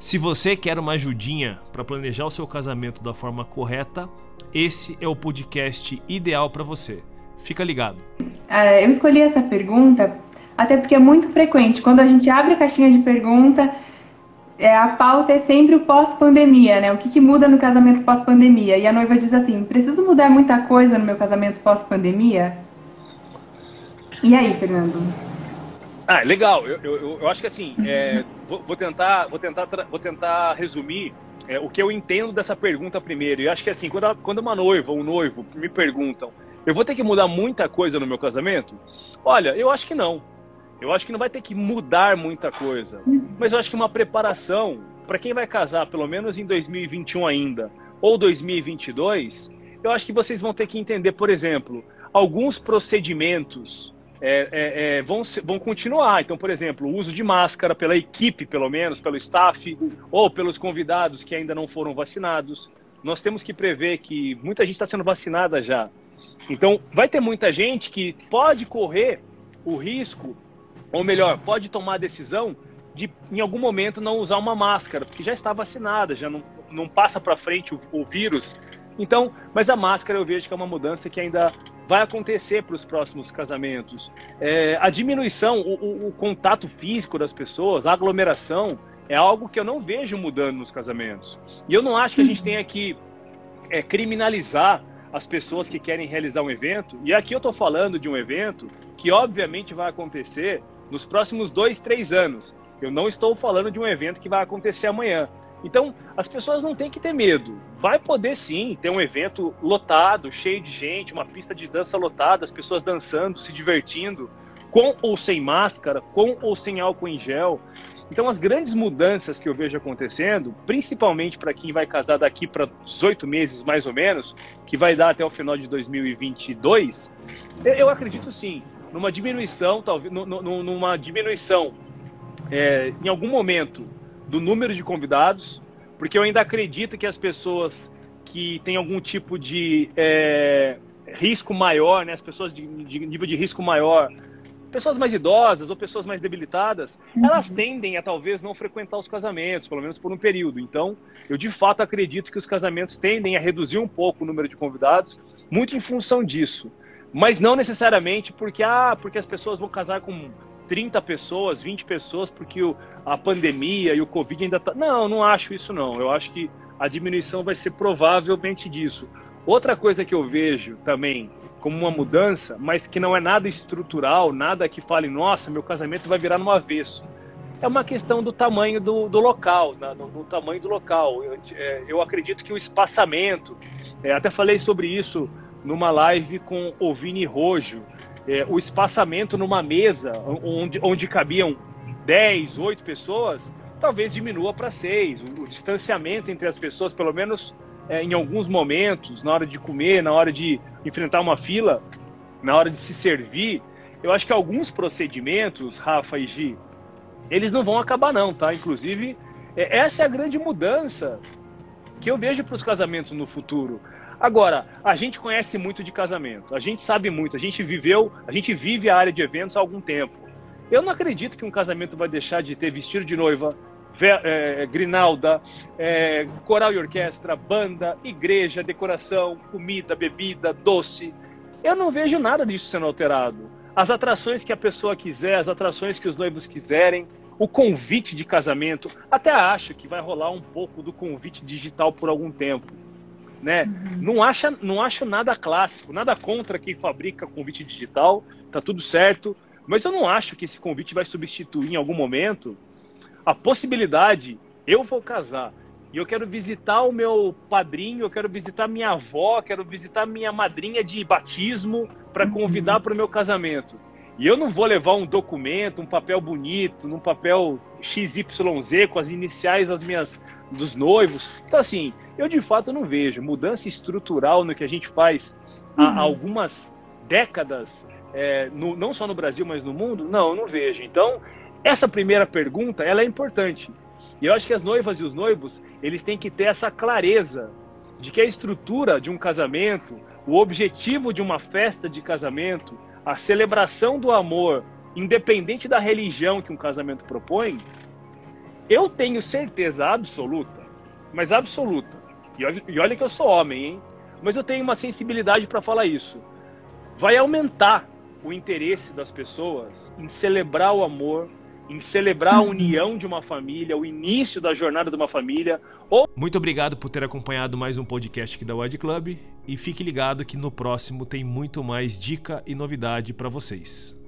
Se você quer uma ajudinha para planejar o seu casamento da forma correta, esse é o podcast ideal para você. Fica ligado. Uh, eu escolhi essa pergunta até porque é muito frequente. Quando a gente abre a caixinha de pergunta, é, a pauta é sempre o pós-pandemia, né? O que, que muda no casamento pós-pandemia? E a noiva diz assim: preciso mudar muita coisa no meu casamento pós-pandemia? E aí, Fernando? Ah, legal. Eu, eu, eu acho que assim, é, vou, vou, tentar, vou tentar, vou tentar resumir é, o que eu entendo dessa pergunta primeiro. E acho que assim, quando, quando uma noiva ou um noivo me perguntam, eu vou ter que mudar muita coisa no meu casamento? Olha, eu acho que não. Eu acho que não vai ter que mudar muita coisa. Mas eu acho que uma preparação para quem vai casar, pelo menos em 2021 ainda, ou 2022, eu acho que vocês vão ter que entender, por exemplo, alguns procedimentos é, é, é, vão, vão continuar. Então, por exemplo, o uso de máscara pela equipe, pelo menos, pelo staff, ou pelos convidados que ainda não foram vacinados. Nós temos que prever que muita gente está sendo vacinada já. Então, vai ter muita gente que pode correr o risco, ou melhor, pode tomar a decisão de, em algum momento, não usar uma máscara, porque já está vacinada, já não, não passa para frente o, o vírus. Então, mas a máscara eu vejo que é uma mudança que ainda vai acontecer para os próximos casamentos. É, a diminuição, o, o, o, contato físico das pessoas, a aglomeração, é algo que eu não vejo mudando nos casamentos. E eu não acho que a gente tenha que é, criminalizar as pessoas que querem realizar um evento. E aqui eu estou falando de um evento que obviamente vai acontecer nos próximos dois, três anos. Eu não estou falando de um evento que vai acontecer amanhã. Então, as pessoas não têm que ter medo. Vai poder sim ter um evento lotado, cheio de gente, uma pista de dança lotada, as pessoas dançando, se divertindo, com ou sem máscara, com ou sem álcool em gel. Então, as grandes mudanças que eu vejo acontecendo, principalmente para quem vai casar daqui para 18 meses mais ou menos, que vai dar até o final de 2022, eu acredito sim, numa diminuição, talvez, numa diminuição é, em algum momento do número de convidados, porque eu ainda acredito que as pessoas que têm algum tipo de é, risco maior, né, as pessoas de, de, nível de risco maior, pessoas mais idosas ou pessoas mais debilitadas, uhum. elas tendem a talvez não frequentar os casamentos, pelo menos por um período. Então, eu de fato acredito que os casamentos tendem a reduzir um pouco o número de convidados, muito em função disso. Mas não necessariamente porque, ah, porque as pessoas vão casar com 30 pessoas, 20 pessoas, porque o, a pandemia e o Covid ainda tá. Não, não acho isso não. Eu acho que a diminuição vai ser provavelmente disso. Outra coisa que eu vejo também como uma mudança, mas que não é nada estrutural, nada que fale, nossa, meu casamento vai virar no avesso. É uma questão do tamanho do, do local, né? do, do, tamanho do local. Eu, é, eu acredito que o espaçamento, é, até falei sobre isso numa live com o Vini Rojo, é, o espaçamento numa mesa onde, onde cabiam 10, 8 pessoas, talvez diminua para 6. O, o, distanciamento entre as pessoas, pelo menos é, em alguns momentos, na hora de comer, na hora de enfrentar uma fila, na hora de se servir, eu acho que alguns procedimentos, Rafa e Gi, eles não vão acabar não, tá? Inclusive, é, essa é a grande mudança que eu vejo para os casamentos no futuro. Agora, a gente conhece muito de casamento, a gente sabe muito, a gente viveu, a gente vive a área de eventos há algum tempo. Eu não acredito que um casamento vai deixar de ter vestido de noiva, é, grinalda, é, coral e orquestra, banda, igreja, decoração, comida, bebida, doce. Eu não vejo nada disso sendo alterado. As atrações que a pessoa quiser, as atrações que os noivos quiserem, o convite de casamento, até acho que vai rolar um pouco do convite digital por algum tempo né? Uhum. Não, acha, não acho nada clássico, nada contra quem fabrica convite digital, tá tudo certo, mas eu não acho que esse convite vai substituir em algum momento a possibilidade, eu vou casar e eu quero visitar o meu padrinho, eu quero visitar minha avó, quero visitar minha madrinha de batismo para uhum. convidar para o meu casamento. E eu não vou levar um documento, um papel bonito, num papel XYZ com as iniciais das minhas dos noivos. Então assim, eu de fato não vejo mudança estrutural no que a gente faz uhum. há algumas décadas, é, no, não só no Brasil, mas no mundo. Não, eu não vejo. Então, essa primeira pergunta, ela é importante. E eu acho que as noivas e os noivos, eles têm que ter essa clareza de que a estrutura de um casamento, o objetivo de uma festa de casamento, a celebração do amor, independente da religião que um casamento propõe, eu tenho certeza absoluta, mas absoluta, e olha, e que eu sou homem, hein? Mas eu tenho uma sensibilidade para falar isso. Vai aumentar o interesse das pessoas em celebrar o amor, em celebrar a união de uma família, o início da jornada de uma família. Ou... Muito obrigado por ter acompanhado mais um podcast aqui da Wide Club e fique ligado que no próximo tem muito mais dica e novidade para vocês.